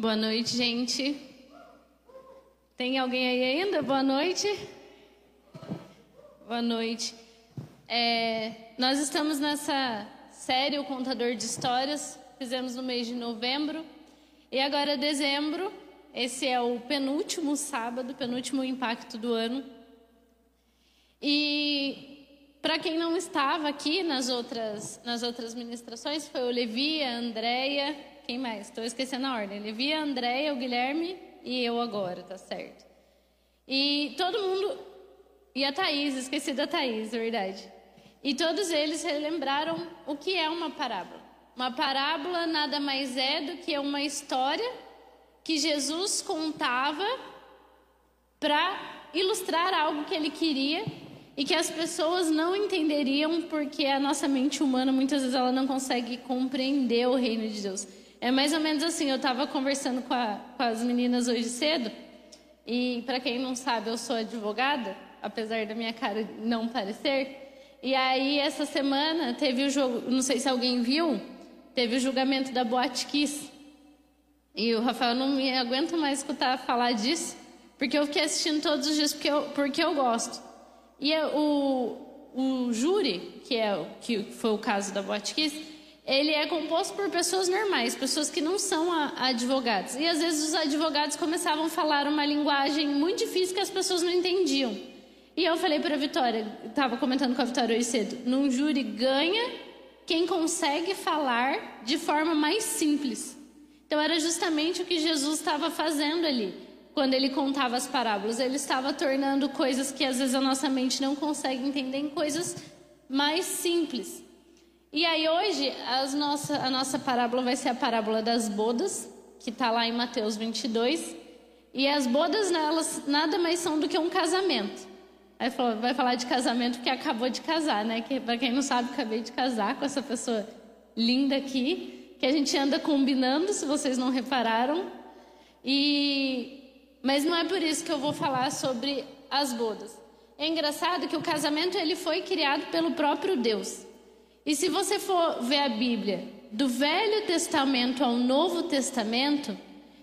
Boa noite, gente. Tem alguém aí ainda? Boa noite. Boa noite. É, nós estamos nessa série O Contador de Histórias, fizemos no mês de novembro. E agora, dezembro, esse é o penúltimo sábado, penúltimo impacto do ano. E quem não estava aqui nas outras, nas outras ministrações, foi o Levi, a Andréia, quem mais? Estou esquecendo a ordem. Levi, a Andréia, o Guilherme e eu agora, tá certo. E todo mundo. E a Thaís, esqueci da Thaís, verdade. E todos eles relembraram o que é uma parábola. Uma parábola nada mais é do que uma história que Jesus contava para ilustrar algo que ele queria e que as pessoas não entenderiam porque a nossa mente humana muitas vezes ela não consegue compreender o reino de Deus. É mais ou menos assim, eu estava conversando com, a, com, as meninas hoje cedo, e para quem não sabe, eu sou advogada, apesar da minha cara não parecer. E aí, essa semana, teve o jogo, não sei se alguém viu, teve o julgamento da Boate Kiss. E o Rafael não me aguenta mais escutar falar disso, porque eu fiquei assistindo todos os dias porque eu, porque eu gosto. E o, o júri, que, é, que foi o caso da Boate Kiss, ele é composto por pessoas normais, pessoas que não são advogados. E às vezes os advogados começavam a falar uma linguagem muito difícil que as pessoas não entendiam. E eu falei para a Vitória, estava comentando com a Vitória hoje cedo, num júri ganha quem consegue falar de forma mais simples. Então era justamente o que Jesus estava fazendo ali, quando ele contava as parábolas. Ele estava tornando coisas que às vezes a nossa mente não consegue entender em coisas mais simples. E aí hoje nossa, a nossa parábola vai ser a parábola das bodas, que está lá em Mateus 22. E as bodas nelas nada mais são do que um casamento. Aí vai falar de casamento porque acabou de casar, né? Que para quem não sabe, acabei de casar com essa pessoa linda aqui, que a gente anda combinando, se vocês não repararam. E mas não é por isso que eu vou falar sobre as bodas. É engraçado que o casamento ele foi criado pelo próprio Deus. E se você for ver a Bíblia, do Velho Testamento ao Novo Testamento,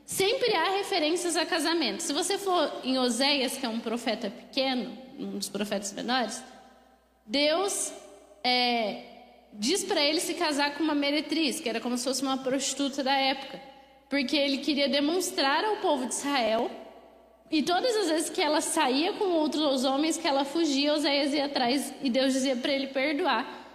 sempre há referências a casamento. Se você for em Oséias, que é um profeta pequeno, um dos profetas menores, Deus é, diz para ele se casar com uma meretriz, que era como se fosse uma prostituta da época, porque ele queria demonstrar ao povo de Israel. E todas as vezes que ela saía com outros homens, que ela fugia, Oséias ia atrás e Deus dizia para ele perdoar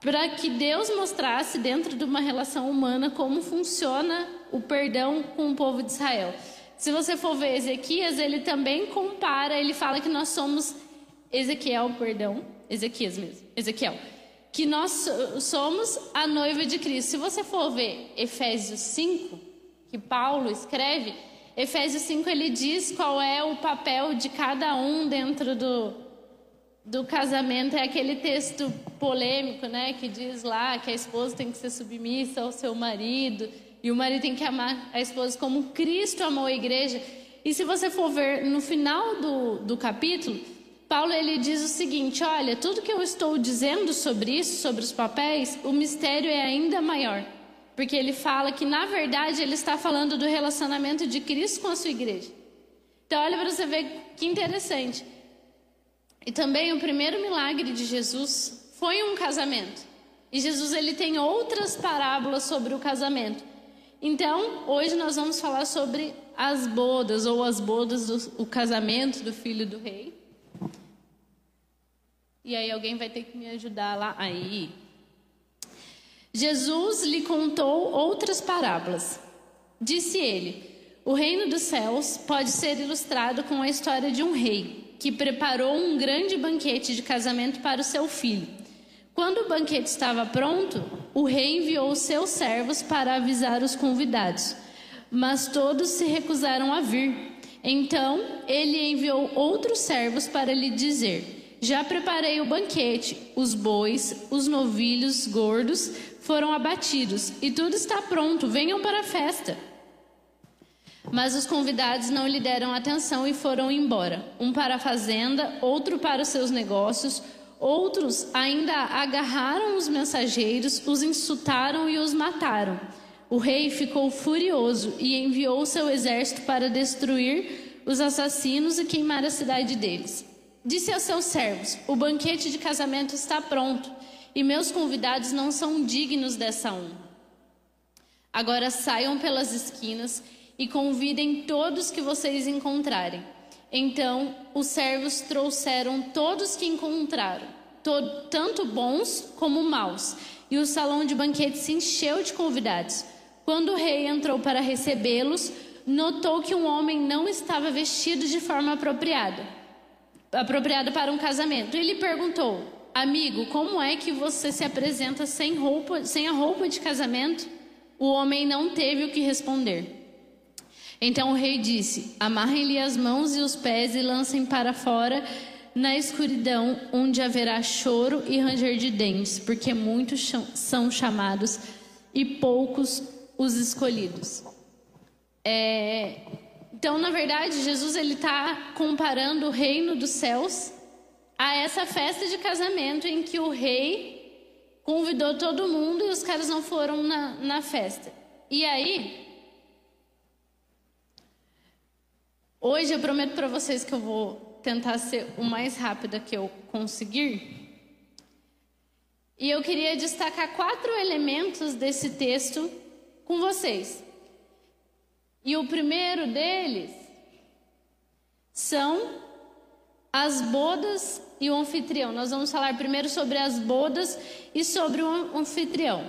para que Deus mostrasse dentro de uma relação humana como funciona o perdão com o povo de Israel. Se você for ver Ezequias, ele também compara, ele fala que nós somos Ezequiel, perdão, Ezequias mesmo, Ezequiel, que nós somos a noiva de Cristo. Se você for ver Efésios 5, que Paulo escreve, Efésios 5 ele diz qual é o papel de cada um dentro do, do casamento é aquele texto polêmico, né, que diz lá que a esposa tem que ser submissa ao seu marido e o marido tem que amar a esposa como Cristo amou a igreja. E se você for ver no final do, do capítulo, Paulo ele diz o seguinte: olha, tudo que eu estou dizendo sobre isso, sobre os papéis, o mistério é ainda maior, porque ele fala que na verdade ele está falando do relacionamento de Cristo com a sua igreja. Então olha para você ver que interessante. E também o primeiro milagre de Jesus foi um casamento. E Jesus ele tem outras parábolas sobre o casamento. Então, hoje nós vamos falar sobre as bodas ou as bodas do o casamento do filho do rei. E aí alguém vai ter que me ajudar lá aí. Jesus lhe contou outras parábolas. Disse ele: O reino dos céus pode ser ilustrado com a história de um rei que preparou um grande banquete de casamento para o seu filho. Quando o banquete estava pronto, o rei enviou seus servos para avisar os convidados, mas todos se recusaram a vir. Então ele enviou outros servos para lhe dizer: Já preparei o banquete, os bois, os novilhos gordos foram abatidos e tudo está pronto, venham para a festa. Mas os convidados não lhe deram atenção e foram embora. Um para a fazenda, outro para os seus negócios, outros ainda agarraram os mensageiros, os insultaram e os mataram. O rei ficou furioso e enviou seu exército para destruir os assassinos e queimar a cidade deles. Disse a seus servos: O banquete de casamento está pronto e meus convidados não são dignos dessa honra. Agora saiam pelas esquinas e convidem todos que vocês encontrarem. Então os servos trouxeram todos que encontraram, tanto bons como maus, e o salão de banquete se encheu de convidados. Quando o rei entrou para recebê-los, notou que um homem não estava vestido de forma apropriada, apropriada para um casamento. Ele perguntou: "Amigo, como é que você se apresenta sem roupa, sem a roupa de casamento?" O homem não teve o que responder. Então o rei disse: Amarrem-lhe as mãos e os pés e lancem para fora na escuridão, onde haverá choro e ranger de dentes, porque muitos são chamados e poucos os escolhidos. É, então, na verdade, Jesus ele está comparando o reino dos céus a essa festa de casamento em que o rei convidou todo mundo e os caras não foram na, na festa. E aí, hoje eu prometo para vocês que eu vou tentar ser o mais rápida que eu conseguir. E eu queria destacar quatro elementos desse texto com vocês. E o primeiro deles são as bodas e o anfitrião. Nós vamos falar primeiro sobre as bodas e sobre o anfitrião.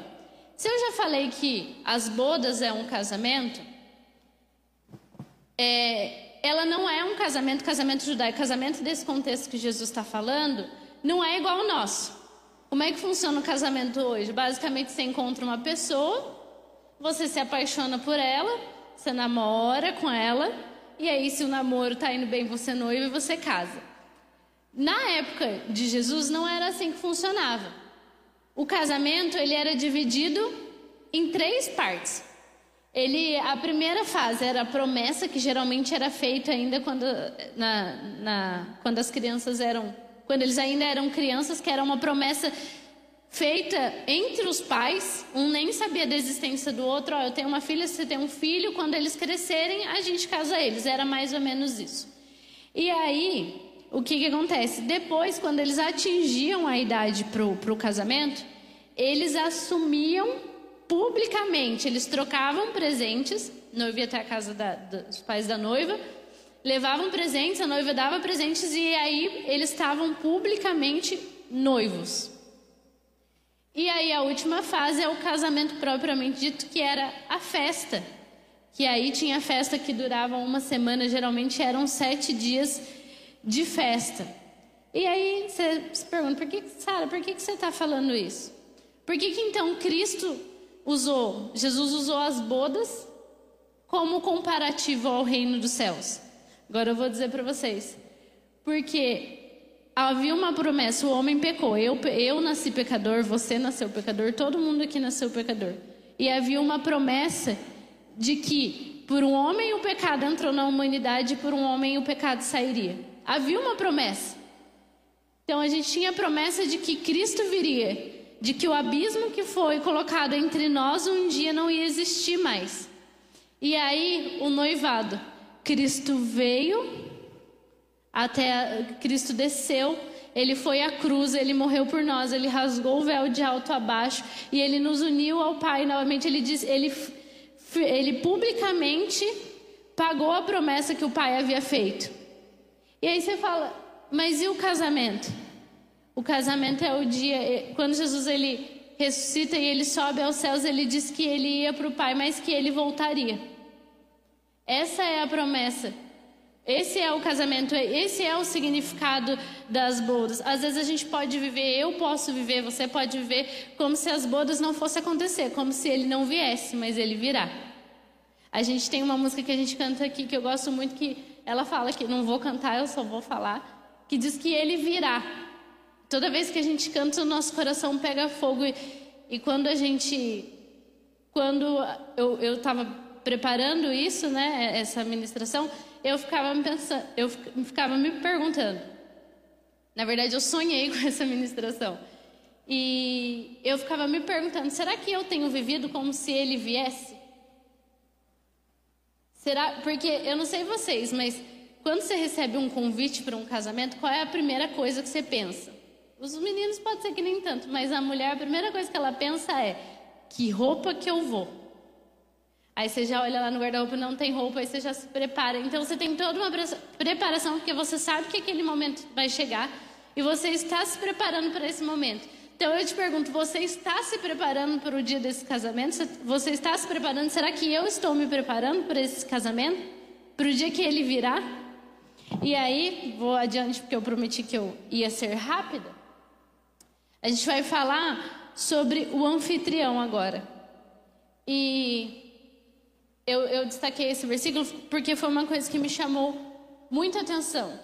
Se eu já falei que as bodas é um casamento, é, ela não é um casamento, casamento judaico, casamento desse contexto que Jesus está falando, não é igual ao nosso. Como é que funciona o casamento hoje? Basicamente, você encontra uma pessoa, você se apaixona por ela, você namora com ela, e aí, se o namoro está indo bem, você noiva e você casa. Na época de Jesus, não era assim que funcionava. O casamento ele era dividido em três partes. Ele, a primeira fase era a promessa, que geralmente era feita ainda quando, na, na, quando as crianças eram, quando eles ainda eram crianças, que era uma promessa feita entre os pais, um nem sabia da existência do outro. Ó, eu tenho uma filha, você tem um filho, quando eles crescerem, a gente casa eles. Era mais ou menos isso. E aí, o que, que acontece? Depois, quando eles atingiam a idade para o casamento, eles assumiam publicamente, eles trocavam presentes, noiva ia até a casa da, dos pais da noiva, levavam presentes, a noiva dava presentes e aí eles estavam publicamente noivos. E aí a última fase é o casamento propriamente dito, que era a festa. Que aí tinha festa que durava uma semana, geralmente eram sete dias de festa. E aí você se pergunta, por que, Sara, por que, que você está falando isso? Por que, que então Cristo usou, Jesus usou as bodas como comparativo ao reino dos céus? Agora eu vou dizer para vocês. Porque havia uma promessa, o homem pecou. Eu, eu nasci pecador, você nasceu pecador, todo mundo aqui nasceu pecador. E havia uma promessa de que por um homem o pecado entrou na humanidade e por um homem o pecado sairia. Havia uma promessa. Então a gente tinha a promessa de que Cristo viria, de que o abismo que foi colocado entre nós um dia não ia existir mais. E aí o noivado, Cristo veio até Cristo desceu, ele foi à cruz, ele morreu por nós, ele rasgou o véu de alto a baixo e ele nos uniu ao Pai novamente. Ele diz, ele, ele publicamente pagou a promessa que o Pai havia feito. E aí você fala, mas e o casamento? O casamento é o dia quando Jesus ele ressuscita e ele sobe aos céus, ele diz que ele ia para o Pai, mas que ele voltaria. Essa é a promessa esse é o casamento, esse é o significado das bodas. Às vezes a gente pode viver, eu posso viver, você pode viver como se as bodas não fossem acontecer, como se ele não viesse, mas ele virá. A gente tem uma música que a gente canta aqui que eu gosto muito que ela fala que não vou cantar, eu só vou falar, que diz que ele virá. Toda vez que a gente canta, o nosso coração pega fogo e, e quando a gente quando eu estava preparando isso, né, essa ministração, eu ficava me pensando, eu ficava me perguntando. Na verdade, eu sonhei com essa ministração. E eu ficava me perguntando: será que eu tenho vivido como se ele viesse? Será? Porque eu não sei vocês, mas quando você recebe um convite para um casamento, qual é a primeira coisa que você pensa? Os meninos pode ser que nem tanto, mas a mulher, a primeira coisa que ela pensa é: que roupa que eu vou? Aí você já olha lá no guarda-roupa não tem roupa, aí você já se prepara. Então você tem toda uma preparação, porque você sabe que aquele momento vai chegar e você está se preparando para esse momento. Então eu te pergunto, você está se preparando para o dia desse casamento? Você está se preparando? Será que eu estou me preparando para esse casamento? Para o dia que ele virá? E aí, vou adiante porque eu prometi que eu ia ser rápida. A gente vai falar sobre o anfitrião agora. E eu, eu destaquei esse versículo porque foi uma coisa que me chamou muita atenção.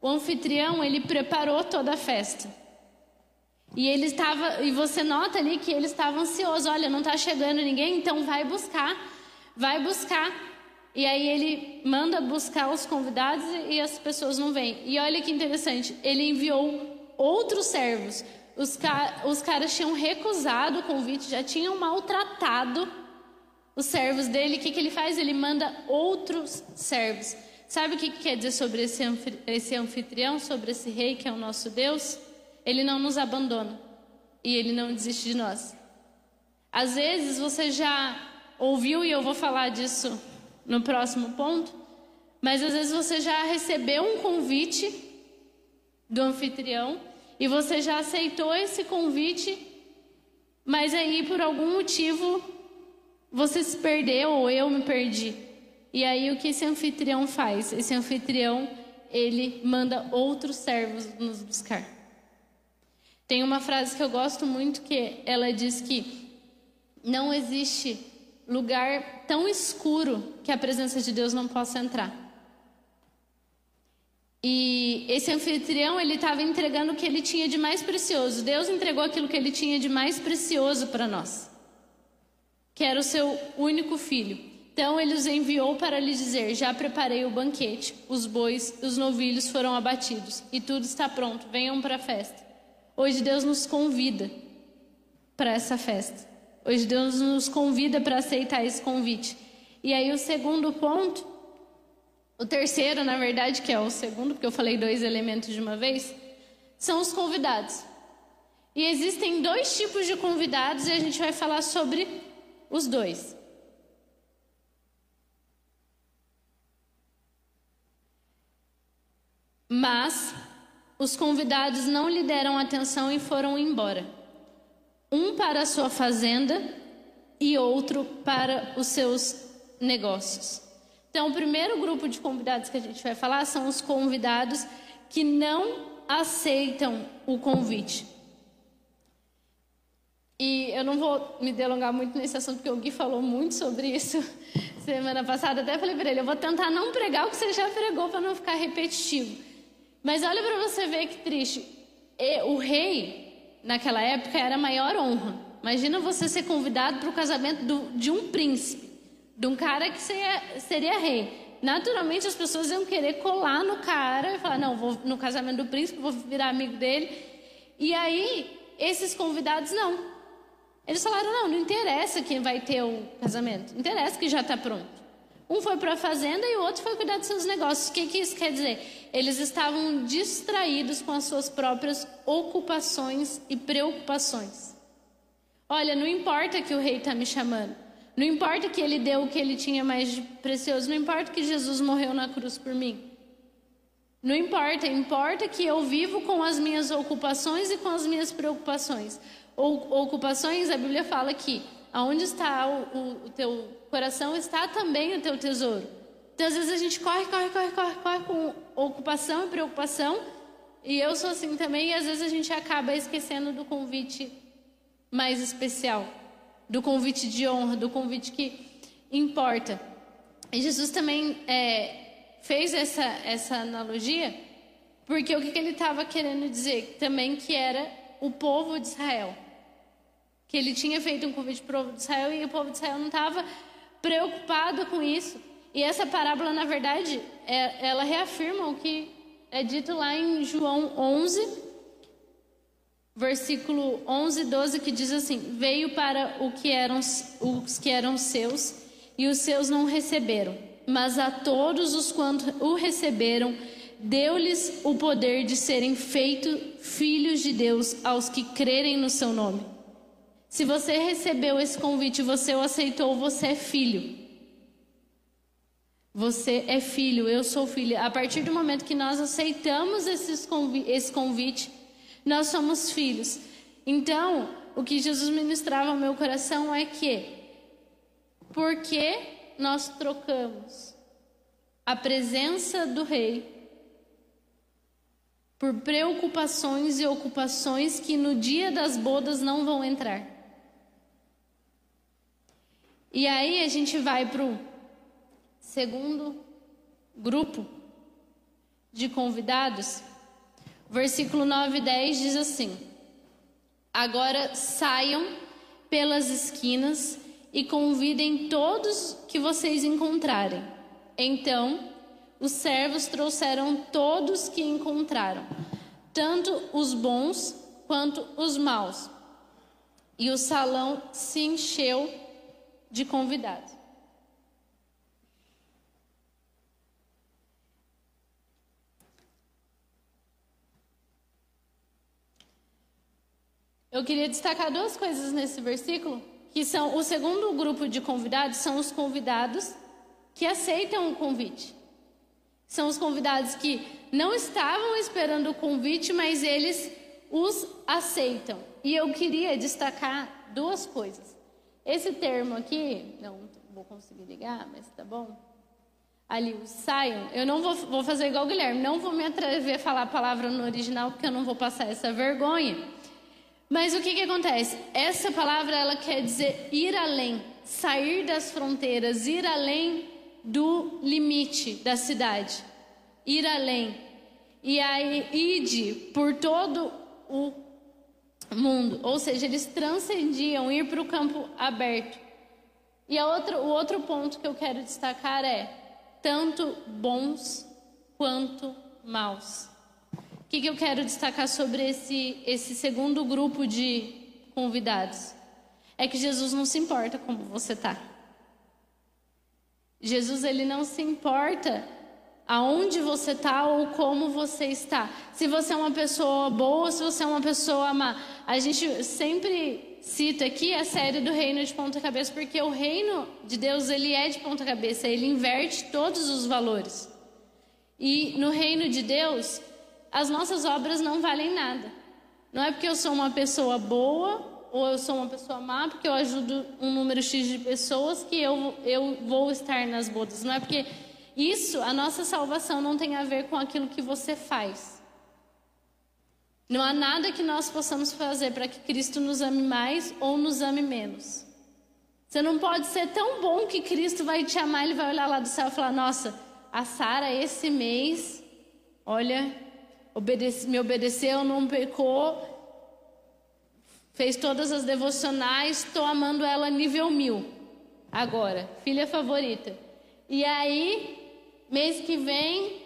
O anfitrião, ele preparou toda a festa. E ele estava, e você nota ali que ele estava ansioso. Olha, não está chegando ninguém, então vai buscar, vai buscar. E aí ele manda buscar os convidados e as pessoas não vêm. E olha que interessante, ele enviou outros servos. Os, ca os caras tinham recusado o convite, já tinham maltratado os servos dele. O que, que ele faz? Ele manda outros servos. Sabe o que, que quer dizer sobre esse, esse anfitrião, sobre esse rei que é o nosso Deus? Ele não nos abandona e ele não desiste de nós. Às vezes você já ouviu, e eu vou falar disso no próximo ponto, mas às vezes você já recebeu um convite do anfitrião e você já aceitou esse convite, mas aí por algum motivo você se perdeu ou eu me perdi. E aí o que esse anfitrião faz? Esse anfitrião, ele manda outros servos nos buscar. Tem uma frase que eu gosto muito que ela diz que não existe lugar tão escuro que a presença de Deus não possa entrar. E esse anfitrião, ele estava entregando o que ele tinha de mais precioso. Deus entregou aquilo que ele tinha de mais precioso para nós, que era o seu único filho. Então ele os enviou para lhe dizer: Já preparei o banquete, os bois, os novilhos foram abatidos e tudo está pronto. Venham para a festa. Hoje Deus nos convida para essa festa. Hoje Deus nos convida para aceitar esse convite. E aí o segundo ponto, o terceiro, na verdade, que é o segundo, porque eu falei dois elementos de uma vez, são os convidados. E existem dois tipos de convidados e a gente vai falar sobre os dois. Mas os convidados não lhe deram atenção e foram embora. Um para a sua fazenda e outro para os seus negócios. Então, o primeiro grupo de convidados que a gente vai falar são os convidados que não aceitam o convite. E eu não vou me delongar muito nesse assunto, porque o Gui falou muito sobre isso semana passada. Até falei para ele: eu vou tentar não pregar o que você já pregou para não ficar repetitivo. Mas olha para você ver que triste. O rei, naquela época, era a maior honra. Imagina você ser convidado para o casamento do, de um príncipe, de um cara que seria, seria rei. Naturalmente as pessoas iam querer colar no cara e falar: não, vou no casamento do príncipe, vou virar amigo dele. E aí, esses convidados não. Eles falaram: não, não interessa quem vai ter o casamento, interessa que já está pronto. Um foi para a fazenda e o outro foi cuidar dos seus negócios. O que, que isso quer dizer? Eles estavam distraídos com as suas próprias ocupações e preocupações. Olha, não importa que o rei está me chamando. Não importa que ele deu o que ele tinha mais de precioso. Não importa que Jesus morreu na cruz por mim. Não importa, importa que eu vivo com as minhas ocupações e com as minhas preocupações. ocupações, a Bíblia fala que aonde está o, o, o teu coração está também o teu tesouro. Então, às vezes a gente corre, corre, corre, corre, corre com ocupação e preocupação. E eu sou assim também, e às vezes a gente acaba esquecendo do convite mais especial, do convite de honra, do convite que importa. E Jesus também é, fez essa, essa analogia, porque o que, que ele estava querendo dizer também que era o povo de Israel. Que ele tinha feito um convite para o povo de Israel e o povo de Israel não estava preocupado com isso. E essa parábola, na verdade, é, ela reafirma o que é dito lá em João 11, versículo 11 e 12, que diz assim: Veio para o que eram, os que eram seus, e os seus não receberam. Mas a todos os quantos o receberam, deu-lhes o poder de serem feitos filhos de Deus aos que crerem no seu nome. Se você recebeu esse convite, você o aceitou, você é filho. Você é filho, eu sou filho. A partir do momento que nós aceitamos esse convite, nós somos filhos. Então, o que Jesus ministrava ao meu coração é que, porque nós trocamos a presença do Rei por preocupações e ocupações que no dia das bodas não vão entrar. E aí a gente vai para o segundo grupo de convidados. Versículo 9 e 10 diz assim: Agora saiam pelas esquinas e convidem todos que vocês encontrarem. Então, os servos trouxeram todos que encontraram, tanto os bons quanto os maus. E o salão se encheu de convidados. Eu queria destacar duas coisas nesse versículo, que são o segundo grupo de convidados são os convidados que aceitam o convite. São os convidados que não estavam esperando o convite, mas eles os aceitam. E eu queria destacar duas coisas. Esse termo aqui, não vou conseguir ligar, mas tá bom. Ali, o saiam, eu não vou, vou fazer igual o Guilherme, não vou me atrever a falar a palavra no original, porque eu não vou passar essa vergonha. Mas o que, que acontece? Essa palavra, ela quer dizer ir além, sair das fronteiras, ir além do limite da cidade. Ir além. E aí, ide por todo o mundo. Ou seja, eles transcendiam ir para o campo aberto. E a outra, o outro ponto que eu quero destacar é tanto bons quanto maus. O que, que eu quero destacar sobre esse, esse segundo grupo de convidados? É que Jesus não se importa como você está. Jesus ele não se importa aonde você está ou como você está. Se você é uma pessoa boa, se você é uma pessoa má. A gente sempre cita aqui a série do reino de ponta cabeça porque o reino de Deus ele é de ponta cabeça, ele inverte todos os valores. E no reino de Deus, as nossas obras não valem nada. Não é porque eu sou uma pessoa boa ou eu sou uma pessoa má, porque eu ajudo um número X de pessoas que eu, eu vou estar nas bodas. Não é porque isso, a nossa salvação não tem a ver com aquilo que você faz. Não há nada que nós possamos fazer para que Cristo nos ame mais ou nos ame menos. Você não pode ser tão bom que Cristo vai te amar, ele vai olhar lá do céu e falar: Nossa, a Sara esse mês, olha, obedece, me obedeceu, não pecou, fez todas as devocionais, estou amando ela nível mil. Agora, filha favorita. E aí, Mês que vem,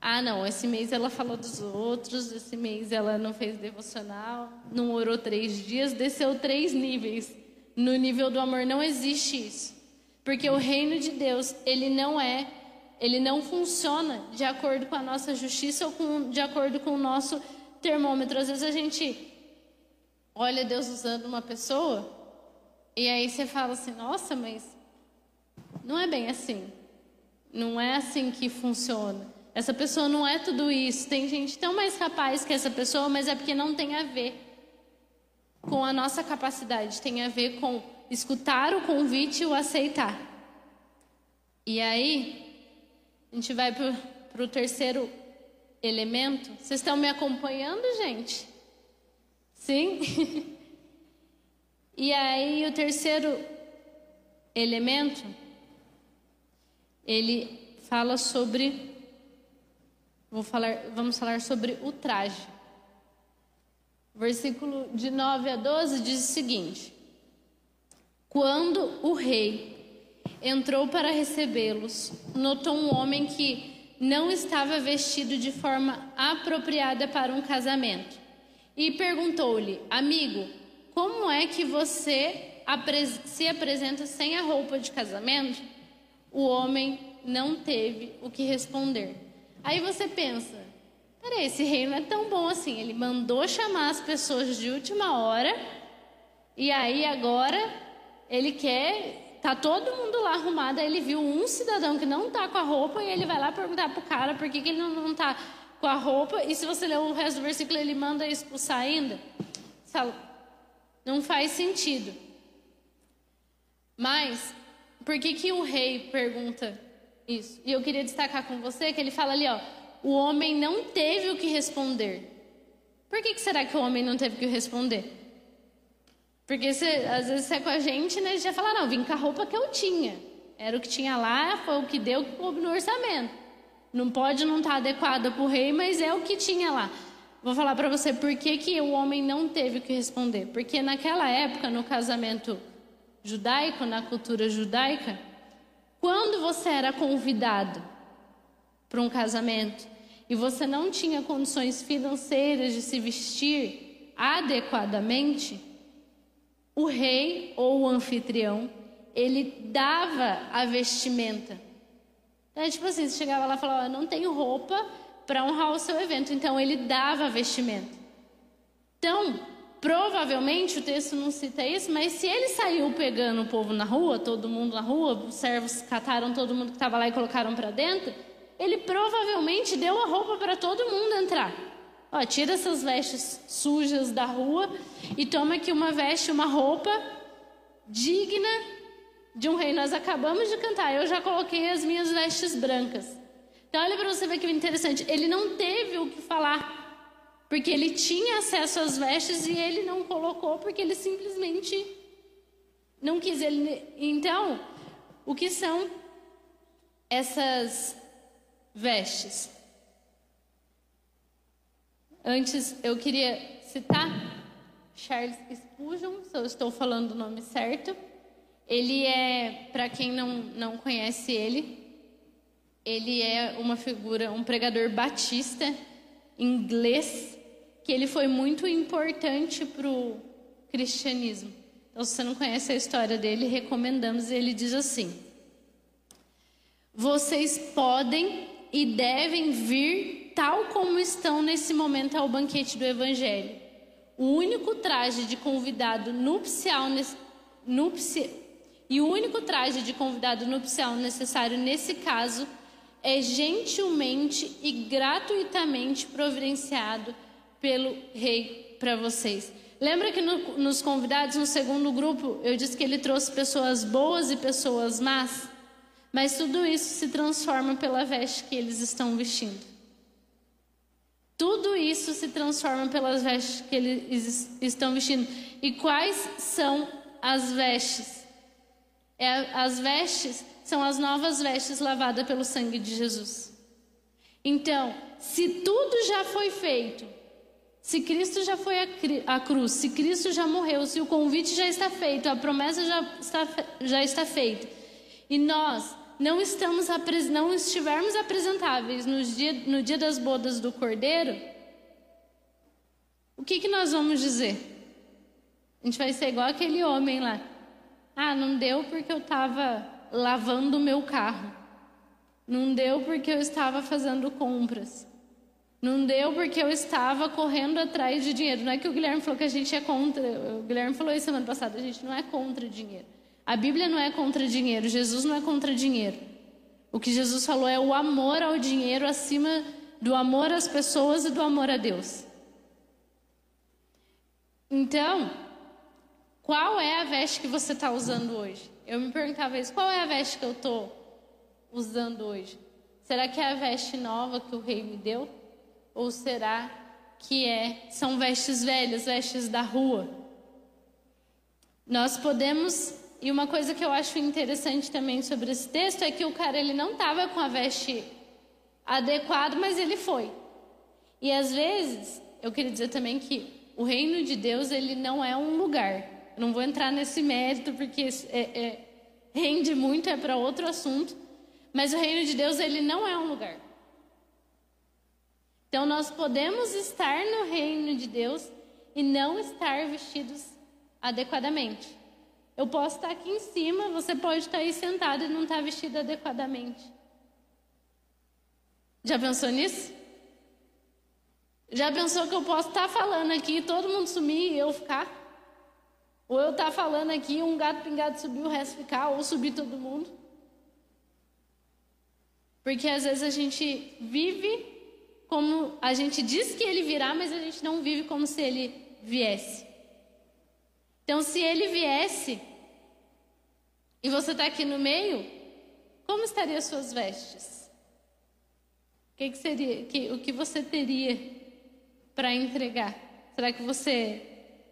ah, não, esse mês ela falou dos outros, esse mês ela não fez devocional, não orou três dias, desceu três níveis. No nível do amor não existe isso. Porque o reino de Deus, ele não é, ele não funciona de acordo com a nossa justiça ou com, de acordo com o nosso termômetro. Às vezes a gente olha Deus usando uma pessoa e aí você fala assim: nossa, mas não é bem assim. Não é assim que funciona. Essa pessoa não é tudo isso. Tem gente tão mais capaz que essa pessoa, mas é porque não tem a ver com a nossa capacidade, tem a ver com escutar o convite e o aceitar. E aí, a gente vai para o terceiro elemento. Vocês estão me acompanhando, gente? Sim? e aí, o terceiro elemento ele fala sobre vou falar, vamos falar sobre o traje. Versículo de 9 a 12 diz o seguinte: Quando o rei entrou para recebê-los, notou um homem que não estava vestido de forma apropriada para um casamento. e perguntou-lhe: Amigo, como é que você se apresenta sem a roupa de casamento? O homem não teve o que responder. Aí você pensa: peraí, esse rei não é tão bom assim. Ele mandou chamar as pessoas de última hora e aí agora ele quer. Tá todo mundo lá arrumado, aí ele viu um cidadão que não tá com a roupa e ele vai lá perguntar pro cara por que, que ele não, não tá com a roupa. E se você ler o resto do versículo, ele manda expulsar ainda. Não faz sentido. Mas, por que, que o rei pergunta isso? E eu queria destacar com você que ele fala ali, ó, o homem não teve o que responder. Por que, que será que o homem não teve o que responder? Porque às vezes você é com a gente, né, a gente já fala, não, vim com a roupa que eu tinha. Era o que tinha lá, foi o que deu, que coube no orçamento. Não pode não estar tá adequada para o rei, mas é o que tinha lá. Vou falar para você por que, que o homem não teve o que responder. Porque naquela época, no casamento judaico, na cultura judaica, quando você era convidado para um casamento e você não tinha condições financeiras de se vestir adequadamente, o rei ou o anfitrião, ele dava a vestimenta. Então, é tipo assim, você chegava lá e falava, não tenho roupa para honrar o seu evento. Então, ele dava a vestimenta. Então, provavelmente, o texto não cita isso, mas se ele saiu pegando o povo na rua, todo mundo na rua, os servos cataram todo mundo que estava lá e colocaram para dentro, ele provavelmente deu a roupa para todo mundo entrar. Ó, tira essas vestes sujas da rua e toma aqui uma veste, uma roupa digna de um rei. Nós acabamos de cantar, eu já coloquei as minhas vestes brancas. Então, olha para você ver que interessante. Ele não teve o que falar, porque ele tinha acesso às vestes e ele não colocou, porque ele simplesmente não quis. Ele... Então, o que são essas vestes? Antes, eu queria citar Charles Spurgeon, se eu estou falando o nome certo. Ele é, para quem não, não conhece ele, ele é uma figura, um pregador batista inglês, que ele foi muito importante para o cristianismo. Então, se você não conhece a história dele, recomendamos. Ele diz assim: Vocês podem e devem vir tal como estão nesse momento ao banquete do Evangelho. O único traje de convidado nupcial, nupci, e o único traje de convidado nupcial necessário nesse caso é gentilmente e gratuitamente providenciado pelo rei para vocês. Lembra que no, nos convidados, no segundo grupo, eu disse que ele trouxe pessoas boas e pessoas más? Mas tudo isso se transforma pela veste que eles estão vestindo. Tudo isso se transforma pelas vestes que eles estão vestindo. E quais são as vestes? É, as vestes são as novas vestes lavadas pelo sangue de Jesus. Então, se tudo já foi feito, se Cristo já foi à cruz, se Cristo já morreu, se o convite já está feito, a promessa já está, já está feita, e nós não, estamos, não estivermos apresentáveis no dia, no dia das bodas do Cordeiro, o que, que nós vamos dizer? A gente vai ser igual aquele homem lá. Ah, não deu porque eu estava lavando o meu carro. Não deu porque eu estava fazendo compras. Não deu porque eu estava correndo atrás de dinheiro. Não é que o Guilherme falou que a gente é contra. O Guilherme falou isso semana passada. A gente não é contra dinheiro. A Bíblia não é contra dinheiro, Jesus não é contra dinheiro. O que Jesus falou é o amor ao dinheiro acima do amor às pessoas e do amor a Deus. Então, qual é a veste que você está usando hoje? Eu me perguntava isso: qual é a veste que eu estou usando hoje? Será que é a veste nova que o rei me deu? Ou será que é, são vestes velhas, vestes da rua? Nós podemos e uma coisa que eu acho interessante também sobre esse texto é que o cara ele não estava com a veste adequada, mas ele foi. E às vezes, eu queria dizer também que o reino de Deus ele não é um lugar. Eu não vou entrar nesse mérito porque é, é, rende muito, é para outro assunto. Mas o reino de Deus ele não é um lugar. Então nós podemos estar no reino de Deus e não estar vestidos adequadamente. Eu posso estar aqui em cima, você pode estar aí sentado e não estar vestido adequadamente. Já pensou nisso? Já pensou que eu posso estar falando aqui e todo mundo sumir e eu ficar? Ou eu estar falando aqui um gato pingado subir, o resto ficar, ou subir todo mundo? Porque às vezes a gente vive como a gente diz que ele virá, mas a gente não vive como se ele viesse. Então, se ele viesse e você está aqui no meio, como estariam as suas vestes? O que, que seria, que, o que você teria para entregar? Será que você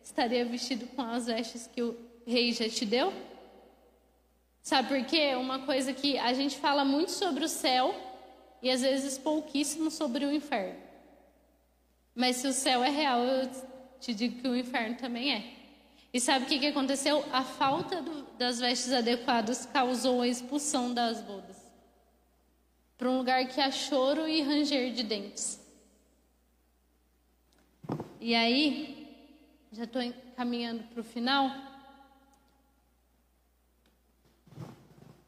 estaria vestido com as vestes que o rei já te deu? Sabe por quê? Uma coisa que a gente fala muito sobre o céu e às vezes pouquíssimo sobre o inferno. Mas se o céu é real, eu te digo que o inferno também é. E sabe o que, que aconteceu? A falta do, das vestes adequadas causou a expulsão das bodas para um lugar que há choro e ranger de dentes. E aí, já estou caminhando para o final.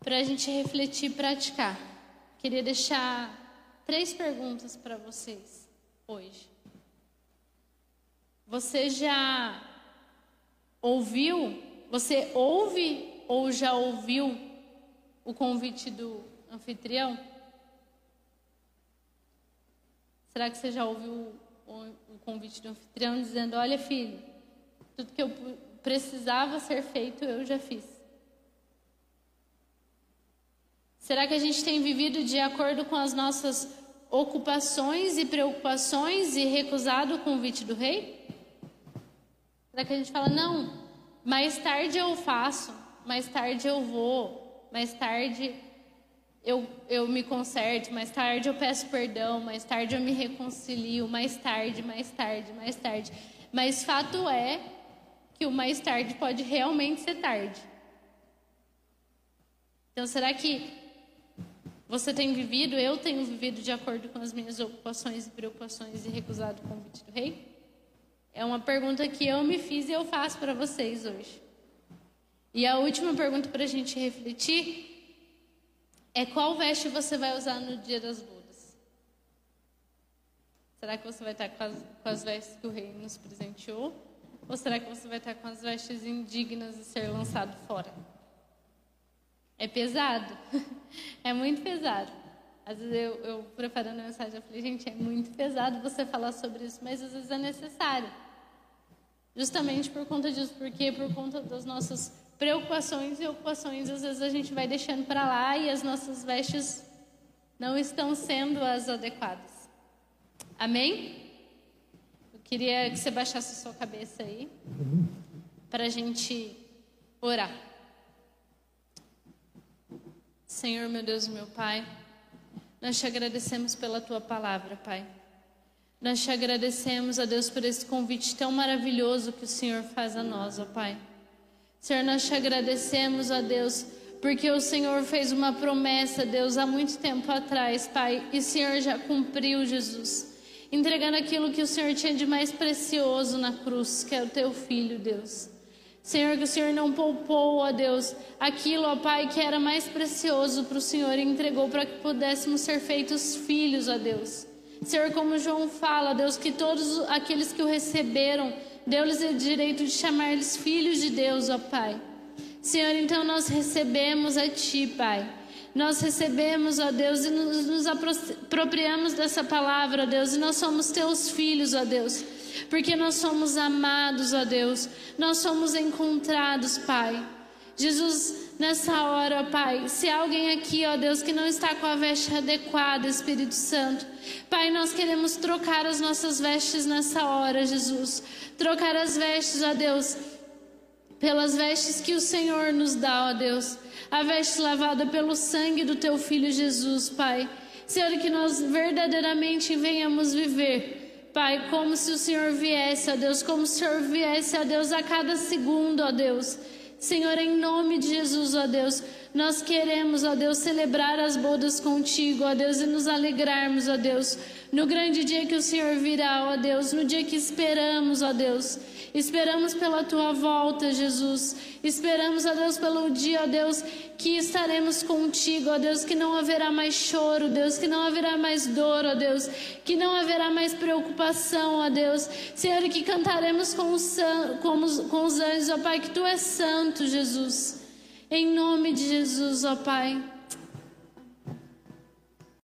Para a gente refletir e praticar. Queria deixar três perguntas para vocês hoje. Você já ouviu? Você ouve ou já ouviu o convite do anfitrião? Será que você já ouviu o convite do anfitrião dizendo: Olha, filho, tudo que eu precisava ser feito eu já fiz? Será que a gente tem vivido de acordo com as nossas ocupações e preocupações e recusado o convite do rei? Será que a gente fala, não, mais tarde eu faço, mais tarde eu vou, mais tarde eu, eu me conserto, mais tarde eu peço perdão, mais tarde eu me reconcilio, mais tarde, mais tarde, mais tarde. Mas fato é que o mais tarde pode realmente ser tarde. Então, será que você tem vivido, eu tenho vivido de acordo com as minhas ocupações e preocupações e recusado o convite do rei? É uma pergunta que eu me fiz e eu faço para vocês hoje. E a última pergunta para a gente refletir é qual veste você vai usar no dia das bodas? Será que você vai estar com as, com as vestes que o rei nos presenteou? Ou será que você vai estar com as vestes indignas de ser lançado fora? É pesado. é muito pesado. Às vezes eu, eu preparando a mensagem, eu falei, gente, é muito pesado você falar sobre isso, mas às vezes é necessário. Justamente por conta disso, porque por conta das nossas preocupações e ocupações, às vezes a gente vai deixando para lá e as nossas vestes não estão sendo as adequadas. Amém? Eu queria que você baixasse a sua cabeça aí, para a gente orar. Senhor, meu Deus e meu Pai, nós te agradecemos pela tua palavra, Pai. Nós te agradecemos, a Deus, por esse convite tão maravilhoso que o Senhor faz a nós, ó Pai. Senhor, nós te agradecemos, ó Deus, porque o Senhor fez uma promessa, Deus, há muito tempo atrás, Pai, e o Senhor já cumpriu, Jesus, entregando aquilo que o Senhor tinha de mais precioso na cruz, que é o teu filho, Deus. Senhor, que o Senhor não poupou, ó Deus, aquilo, ó Pai, que era mais precioso para o Senhor e entregou para que pudéssemos ser feitos filhos, ó Deus. Senhor, como João fala, Deus, que todos aqueles que o receberam, deu-lhes o direito de chamar-lhes filhos de Deus, ó Pai. Senhor, então nós recebemos a Ti, Pai. Nós recebemos, ó Deus, e nos, nos apropriamos dessa palavra, ó Deus, e nós somos Teus filhos, ó Deus porque nós somos amados, ó Deus, nós somos encontrados, Pai. Jesus, nessa hora, ó Pai, se alguém aqui, ó Deus, que não está com a veste adequada, Espírito Santo, Pai, nós queremos trocar as nossas vestes nessa hora, Jesus. Trocar as vestes, ó Deus, pelas vestes que o Senhor nos dá, ó Deus. A veste lavada pelo sangue do teu filho Jesus, Pai. Senhor, que nós verdadeiramente venhamos viver Pai, como se o Senhor viesse, ó Deus, como se o Senhor viesse, ó Deus, a cada segundo, ó Deus. Senhor, em nome de Jesus, ó Deus, nós queremos, ó Deus, celebrar as bodas contigo, ó Deus, e nos alegrarmos, ó Deus, no grande dia que o Senhor virá, ó Deus, no dia que esperamos, ó Deus. Esperamos pela tua volta, Jesus. Esperamos, ó Deus, pelo dia, ó Deus, que estaremos contigo, ó Deus, que não haverá mais choro, Deus, que não haverá mais dor, ó Deus, que não haverá mais preocupação, ó Deus. Senhor, que cantaremos com os, com os, com os anjos, ó Pai, que tu és santo, Jesus. Em nome de Jesus, ó Pai.